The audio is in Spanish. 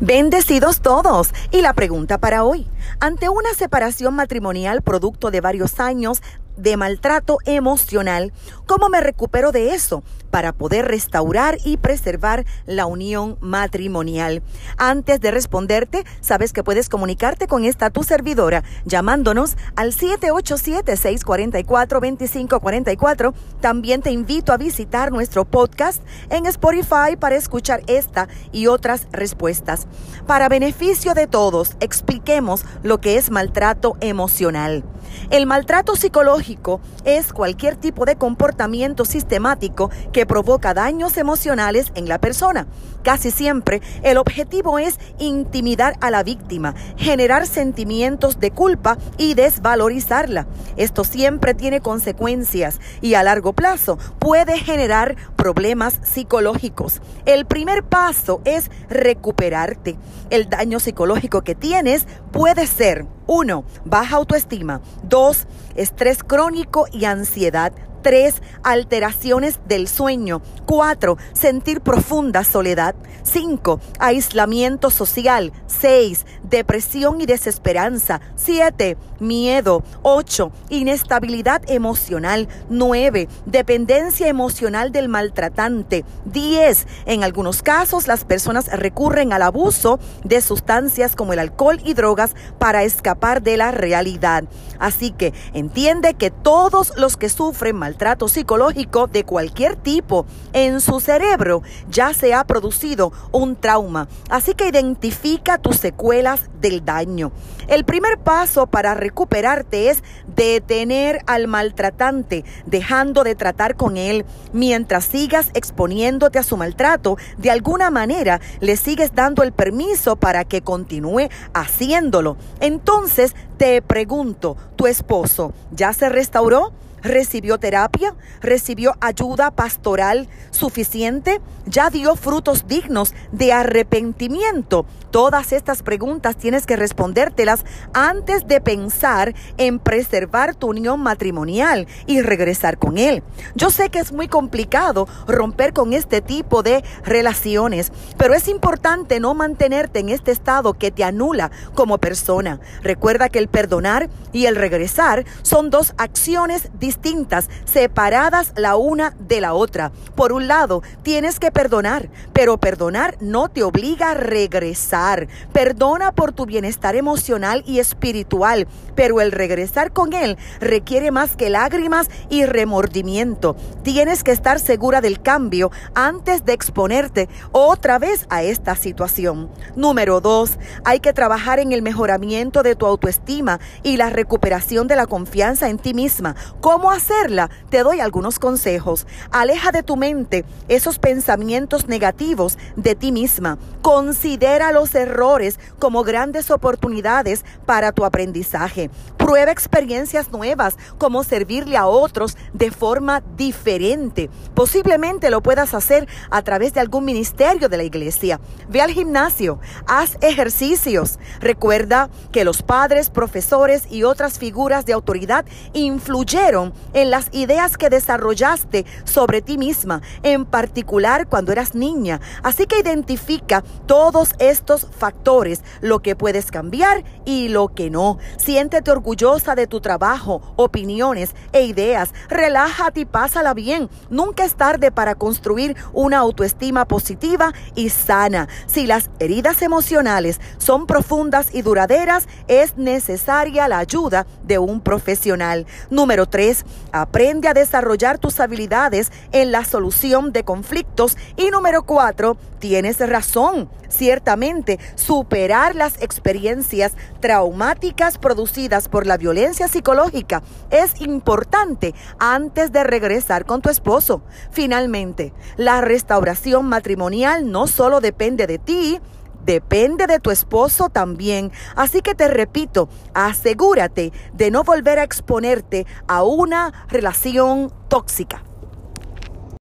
Bendecidos todos. Y la pregunta para hoy. Ante una separación matrimonial producto de varios años de maltrato emocional, ¿cómo me recupero de eso para poder restaurar y preservar la unión matrimonial? Antes de responderte, sabes que puedes comunicarte con esta tu servidora llamándonos al 787-644-2544. También te invito a visitar nuestro podcast en Spotify para escuchar esta y otras respuestas. Para beneficio de todos, expliquemos lo que es maltrato emocional. El maltrato psicológico es cualquier tipo de comportamiento sistemático que provoca daños emocionales en la persona. Casi siempre el objetivo es intimidar a la víctima, generar sentimientos de culpa y desvalorizarla. Esto siempre tiene consecuencias y a largo plazo puede generar problemas psicológicos. El primer paso es recuperarte. El daño psicológico que tienes puede ser 1. Baja autoestima. 2. Estrés crónico y ansiedad. 3. Alteraciones del sueño. 4. Sentir profunda soledad. 5. Aislamiento social. 6. Depresión y desesperanza. 7. Miedo. 8. Inestabilidad emocional. 9. Dependencia emocional del maltratante. 10. En algunos casos las personas recurren al abuso de sustancias como el alcohol y drogas para escapar de la realidad. Así que entiende que todos los que sufren maltrato psicológico de cualquier tipo en su cerebro ya se ha producido un trauma. Así que identifica tus secuelas del daño. El primer paso para recuperarte es detener al maltratante, dejando de tratar con él. Mientras sigas exponiéndote a su maltrato, de alguna manera le sigues dando el permiso para que continúe haciéndolo. Entonces te pregunto, ¿tu esposo ya se restauró? ¿Recibió terapia? ¿Recibió ayuda pastoral suficiente? ¿Ya dio frutos dignos de arrepentimiento? Todas estas preguntas tienes que respondértelas antes de pensar en preservar tu unión matrimonial y regresar con él. Yo sé que es muy complicado romper con este tipo de relaciones, pero es importante no mantenerte en este estado que te anula como persona. Recuerda que el perdonar y el regresar son dos acciones distintas distintas, separadas la una de la otra. Por un lado, tienes que perdonar, pero perdonar no te obliga a regresar. Perdona por tu bienestar emocional y espiritual, pero el regresar con Él requiere más que lágrimas y remordimiento. Tienes que estar segura del cambio antes de exponerte otra vez a esta situación. Número dos, hay que trabajar en el mejoramiento de tu autoestima y la recuperación de la confianza en ti misma. ¿Cómo hacerla? Te doy algunos consejos. Aleja de tu mente esos pensamientos negativos de ti misma. Considera los errores como grandes oportunidades para tu aprendizaje. Prueba experiencias nuevas, como servirle a otros de forma diferente. Posiblemente lo puedas hacer a través de algún ministerio de la iglesia. Ve al gimnasio, haz ejercicios. Recuerda que los padres, profesores y otras figuras de autoridad influyeron en las ideas que desarrollaste sobre ti misma, en particular cuando eras niña. Así que identifica todos estos factores, lo que puedes cambiar y lo que no. Siéntete orgullosa de tu trabajo, opiniones e ideas. Relájate y pásala bien. Nunca es tarde para construir una autoestima positiva y sana. Si las heridas emocionales son profundas y duraderas, es necesaria la ayuda de un profesional. Número 3. Aprende a desarrollar tus habilidades en la solución de conflictos. Y número cuatro, tienes razón. Ciertamente, superar las experiencias traumáticas producidas por la violencia psicológica es importante antes de regresar con tu esposo. Finalmente, la restauración matrimonial no solo depende de ti, depende de tu esposo también. Así que te repito, asegúrate de no volver a exponerte a una relación tóxica.